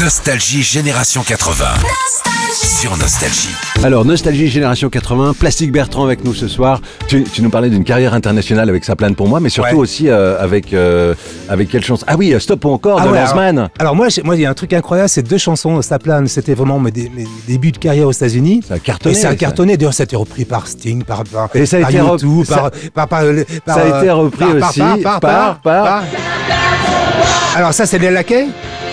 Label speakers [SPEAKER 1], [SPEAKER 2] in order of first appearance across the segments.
[SPEAKER 1] Nostalgie Génération 80. Sur Nostalgie.
[SPEAKER 2] Alors, Nostalgie Génération 80, Plastique Bertrand avec nous ce soir. Tu, tu nous parlais d'une carrière internationale avec sa plane pour moi, mais surtout
[SPEAKER 3] Ouais.
[SPEAKER 2] aussi euh, avec, euh, avec quelle chance Ah oui, euh, Stop ou encore
[SPEAKER 3] Ah
[SPEAKER 2] de
[SPEAKER 3] ouais,
[SPEAKER 2] Lanzmann.
[SPEAKER 3] alors, alors moi, moi, il y a un truc incroyable, c'est deux chansons, ça plane, c'était vraiment mes, dé- mes débuts de carrière aux États-Unis.
[SPEAKER 2] Ça a cartonné,
[SPEAKER 3] Et ça a cartonné. D'ailleurs, ça a été repris par Sting, par, par,
[SPEAKER 2] Et ça a
[SPEAKER 3] par
[SPEAKER 2] été rep-
[SPEAKER 3] U2,
[SPEAKER 2] ça-
[SPEAKER 3] par, par, par, par-
[SPEAKER 2] ça a
[SPEAKER 3] par-
[SPEAKER 2] été repris
[SPEAKER 3] par- par-
[SPEAKER 2] aussi
[SPEAKER 3] par,
[SPEAKER 2] par- par-
[SPEAKER 3] Alors ça, c'est les laquais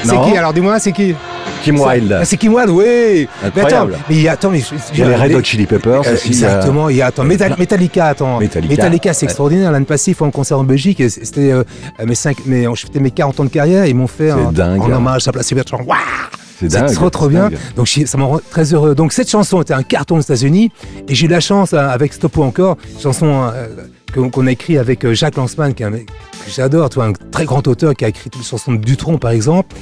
[SPEAKER 3] C'est qui Alors dis-moi, c'est qui
[SPEAKER 2] Kim Wilde.
[SPEAKER 3] Ah, C'est Kim Wilde, oui. Mais attends,
[SPEAKER 2] Incroyable.
[SPEAKER 3] mais il attends, mais
[SPEAKER 2] Il y a les Red Hot Chili Peppers
[SPEAKER 3] Euh,
[SPEAKER 2] aussi.
[SPEAKER 3] Exactement, il y a attends, Metal- Metallica, attends.
[SPEAKER 2] Metallica.
[SPEAKER 3] c'est extraordinaire. L'année passée, ils font un concert en Belgique. C'était euh, mes cinq, mes, je fêtais mes 40 ans de carrière. Ils m'ont fait un,
[SPEAKER 2] dingue.
[SPEAKER 3] en hommage à Place Bertrand. Waouh
[SPEAKER 2] C'est
[SPEAKER 3] trop trop bien.
[SPEAKER 2] dingue.
[SPEAKER 3] Donc ça me rend très heureux. Donc cette chanson était un carton aux États-Unis et j'ai eu la chance euh, avec Stop ou encore, chanson euh, qu'on a écrit avec euh, Jacques Lanzmann, qui est un que j'adore, un très grand auteur qui a écrit toutes les chansons de Dutron par exemple.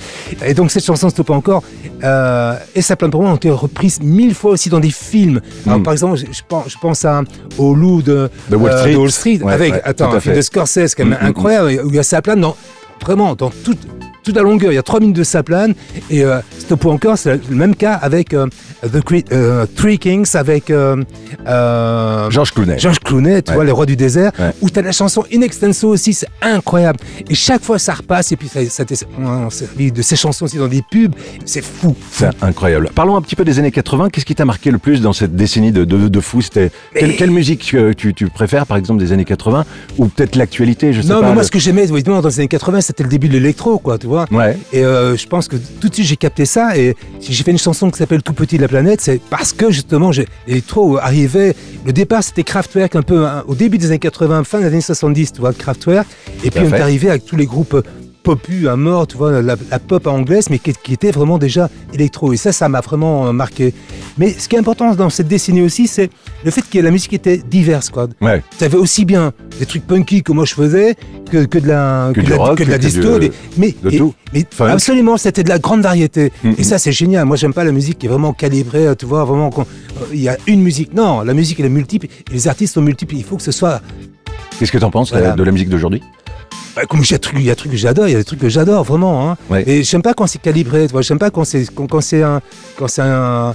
[SPEAKER 3] Et donc cette chanson Stop encore euh, et ça plein pour moi ont été reprises mille fois aussi dans des films. Alors,
[SPEAKER 2] Mm.
[SPEAKER 3] par exemple, je, je pense, je pense à au loup de,
[SPEAKER 2] De Wall
[SPEAKER 3] euh,
[SPEAKER 2] Street. Ouais,
[SPEAKER 3] avec
[SPEAKER 2] ouais,
[SPEAKER 3] attends un film de Scorsese quand même
[SPEAKER 2] Mm, mm,
[SPEAKER 3] incroyable où il y a ça plane dans vraiment dans toute toute la longueur, il y a trois minutes de saplane et euh, Stop ou encore, c'est le même cas avec euh, The Cre- euh, Three Kings, avec euh, euh,
[SPEAKER 2] Georges Clooney.
[SPEAKER 3] Georges Clooney, tu
[SPEAKER 2] Ouais.
[SPEAKER 3] vois, Les Rois du désert,
[SPEAKER 2] Ouais.
[SPEAKER 3] où tu as la chanson In Extenso aussi, c'est incroyable. Et chaque fois ça repasse, et puis ça, ça t'est- on servi de ces chansons aussi dans des pubs, c'est fou.
[SPEAKER 2] C'est incroyable. Parlons un petit peu des années 80. Qu'est-ce qui t'a marqué le plus dans cette décennie de, de, de fou? C'était quelle, musique tu, tu préfères, par exemple, des années 80 Ou peut-être l'actualité, je sais
[SPEAKER 3] Non,
[SPEAKER 2] pas.
[SPEAKER 3] mais moi,
[SPEAKER 2] le-
[SPEAKER 3] ce que j'aimais, évidemment, dans les années 80, c'était le début de l'électro, quoi, tu vois.
[SPEAKER 2] Ouais.
[SPEAKER 3] Et je pense que tout de suite j'ai capté ça et si j'ai fait une chanson qui s'appelle Tout petit de la planète, c'est parce que justement j'ai l'électro arrivait. Le départ c'était Kraftwerk un peu hein, au début des années 80, fin des années 70, tu vois, Kraftwerk. Et puis on est arrivé avec tous les groupes popus à mort, tu vois, la, la pop anglaise, mais qui, qui était vraiment déjà électro. Et ça, ça m'a vraiment euh, marqué. Mais ce qui est important dans cette décennie aussi, c'est le fait que la musique était diverse, quoi.
[SPEAKER 2] Ouais.
[SPEAKER 3] Tu avais aussi bien des trucs punky que moi je faisais que, que de la
[SPEAKER 2] Que
[SPEAKER 3] de la,
[SPEAKER 2] rock,
[SPEAKER 3] que de la
[SPEAKER 2] du-
[SPEAKER 3] disto, des- mais
[SPEAKER 2] de
[SPEAKER 3] et-
[SPEAKER 2] tout.
[SPEAKER 3] mais absolument, c'était de la grande variété.
[SPEAKER 2] Mhm.
[SPEAKER 3] Et ça, c'est génial. Moi, j'aime pas la musique qui est vraiment calibrée, euh, tu vois, vraiment, euh, il y a une musique. Non, la musique, elle est multiple. Et les artistes sont multiples. Il faut que ce soit.
[SPEAKER 2] Qu'est-ce que t'en penses
[SPEAKER 3] Voilà.
[SPEAKER 2] euh, de la musique d'aujourd'hui?
[SPEAKER 3] Bah, comme il y a des trucs- il y a des trucs que j'adore, il y a des trucs que j'adore, vraiment. Hein.
[SPEAKER 2] Ouais.
[SPEAKER 3] Et j'aime pas quand c'est calibré, tu vois. J'aime pas quand c'est quand, quand c'est un. Quand c'est un.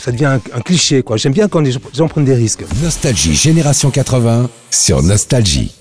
[SPEAKER 3] Ça devient un, cliché, quoi. J'aime bien quand les gens prennent des risques.
[SPEAKER 1] Nostalgie Génération 80 sur Nostalgie.